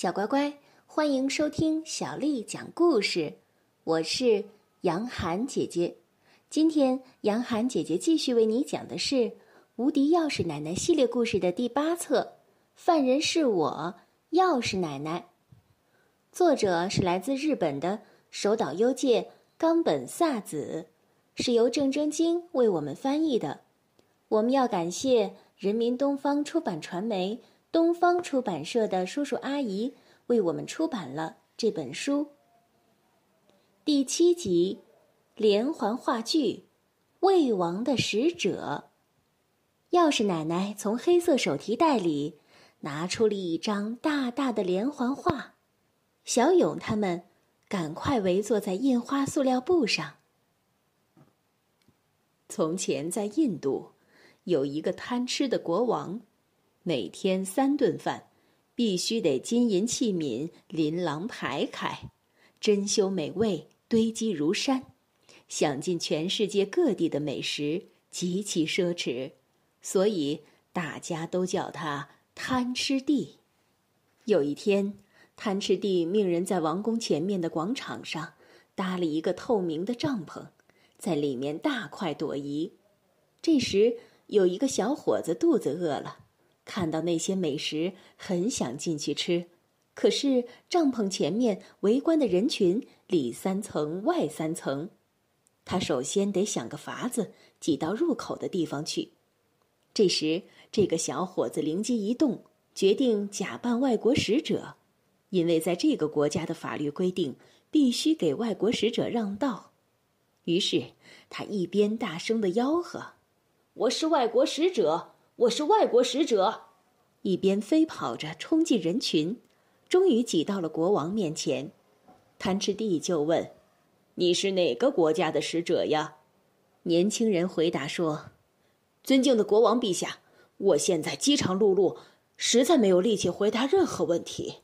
小乖乖，欢迎收听小丽讲故事。我是杨涵姐姐。今天，杨涵姐姐继续为你讲的是《无敌钥匙奶奶》系列故事的第八册《犯人是我，钥匙奶奶》。作者是来自日本的手岛优介、冈本萨子，是由郑真经为我们翻译的。我们要感谢人民东方出版传媒。东方出版社的叔叔阿姨为我们出版了这本书。第七集，连环话剧《魏王的使者》。钥匙奶奶从黑色手提袋里拿出了一张大大的连环画，小勇他们赶快围坐在印花塑料布上。从前，在印度，有一个贪吃的国王。每天三顿饭，必须得金银器皿琳琅排开，珍馐美味堆积如山，享尽全世界各地的美食，极其奢侈，所以大家都叫他贪吃帝。有一天，贪吃帝命人在王宫前面的广场上搭了一个透明的帐篷，在里面大快朵颐。这时，有一个小伙子肚子饿了。看到那些美食，很想进去吃，可是帐篷前面围观的人群里三层外三层，他首先得想个法子挤到入口的地方去。这时，这个小伙子灵机一动，决定假扮外国使者，因为在这个国家的法律规定，必须给外国使者让道。于是，他一边大声的吆喝：“我是外国使者。”我是外国使者，一边飞跑着冲进人群，终于挤到了国王面前。贪吃帝就问：“你是哪个国家的使者呀？”年轻人回答说：“尊敬的国王陛下，我现在饥肠辘辘，实在没有力气回答任何问题。”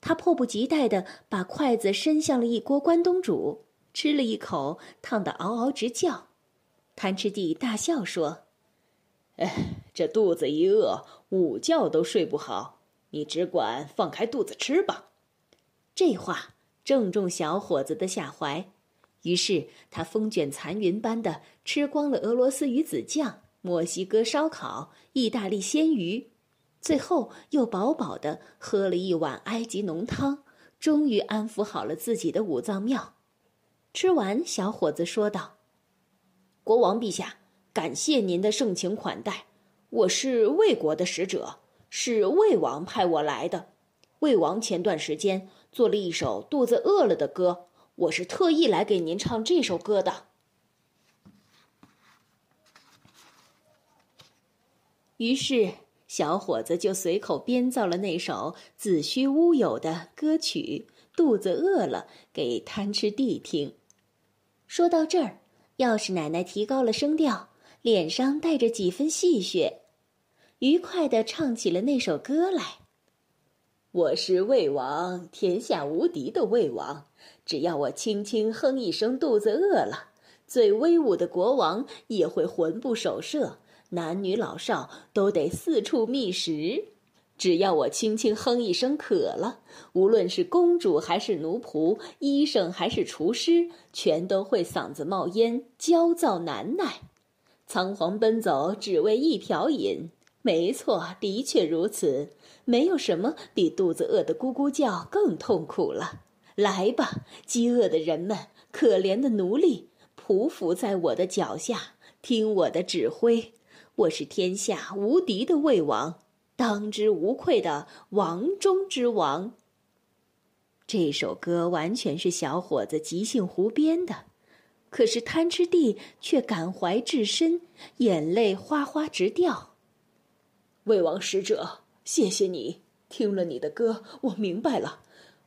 他迫不及待地把筷子伸向了一锅关东煮，吃了一口，烫得嗷嗷直叫。贪吃帝大笑说。哎，这肚子一饿，午觉都睡不好。你只管放开肚子吃吧。这话正中小伙子的下怀，于是他风卷残云般的吃光了俄罗斯鱼子酱、墨西哥烧烤、意大利鲜鱼，最后又饱饱的喝了一碗埃及浓汤，终于安抚好了自己的五脏庙。吃完，小伙子说道：“国王陛下。”感谢您的盛情款待，我是魏国的使者，是魏王派我来的。魏王前段时间做了一首肚子饿了的歌，我是特意来给您唱这首歌的。于是，小伙子就随口编造了那首子虚乌有的歌曲《肚子饿了》给贪吃帝听。说到这儿，要是奶奶提高了声调。脸上带着几分戏谑，愉快地唱起了那首歌来。我是魏王，天下无敌的魏王。只要我轻轻哼一声，肚子饿了，最威武的国王也会魂不守舍，男女老少都得四处觅食。只要我轻轻哼一声，渴了，无论是公主还是奴仆，医生还是厨师，全都会嗓子冒烟，焦躁难耐。仓皇奔走，只为一瓢饮。没错，的确如此。没有什么比肚子饿得咕咕叫更痛苦了。来吧，饥饿的人们，可怜的奴隶，匍匐在我的脚下，听我的指挥。我是天下无敌的魏王，当之无愧的王中之王。这首歌完全是小伙子即兴胡编的。可是贪吃帝却感怀至深，眼泪哗哗直掉。魏王使者，谢谢你，听了你的歌，我明白了。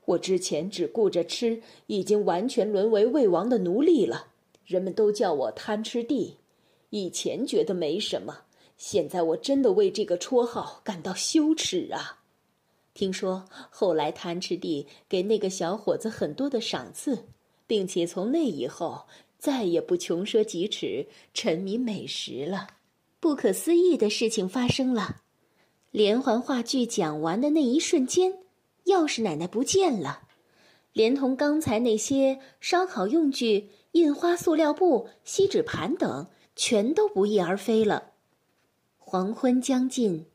我之前只顾着吃，已经完全沦为魏王的奴隶了。人们都叫我贪吃帝，以前觉得没什么，现在我真的为这个绰号感到羞耻啊！听说后来贪吃帝给那个小伙子很多的赏赐，并且从那以后。再也不穷奢极侈、沉迷美食了。不可思议的事情发生了。连环话剧讲完的那一瞬间，钥匙奶奶不见了，连同刚才那些烧烤用具、印花塑料布、锡纸盘等，全都不翼而飞了。黄昏将近，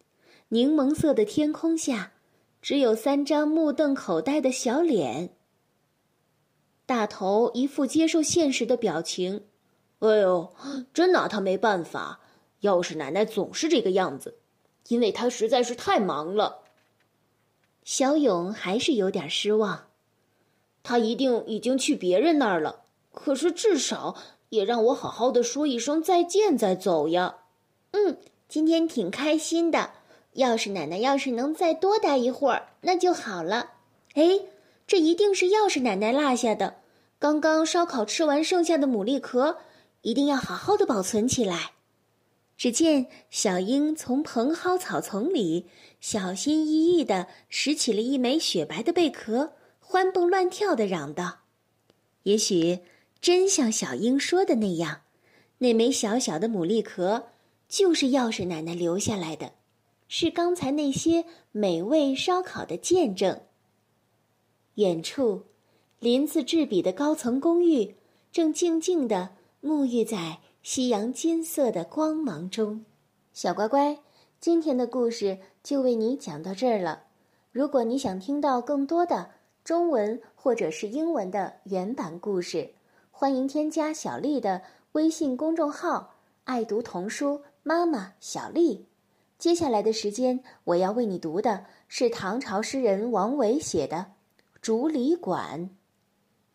柠檬色的天空下，只有三张目瞪口呆的小脸。大头一副接受现实的表情，“哎呦，真拿他没办法。钥匙奶奶总是这个样子，因为她实在是太忙了。”小勇还是有点失望，他一定已经去别人那儿了。可是至少也让我好好的说一声再见再走呀。嗯，今天挺开心的。钥匙奶奶要是能再多待一会儿，那就好了。哎，这一定是钥匙奶奶落下的。刚刚烧烤吃完剩下的牡蛎壳，一定要好好的保存起来。只见小鹰从蓬蒿草丛里小心翼翼地拾起了一枚雪白的贝壳，欢蹦乱跳地嚷道：“也许真像小鹰说的那样，那枚小小的牡蛎壳就是钥匙奶奶留下来的，是刚才那些美味烧烤的见证。”远处，鳞次栉比的高层公寓正静静地沐浴在。夕阳金色的光芒中，小乖乖，今天的故事就为你讲到这儿了。如果你想听到更多的中文或者是英文的原版故事，欢迎添加小丽的微信公众号“爱读童书妈妈小丽”。接下来的时间，我要为你读的是唐朝诗人王维写的《竹里馆》。《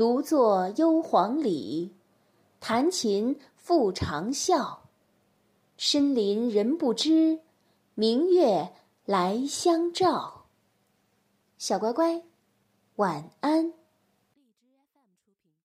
独坐幽篁里，弹琴复长啸。深林人不知，明月来相照。小乖乖，晚安。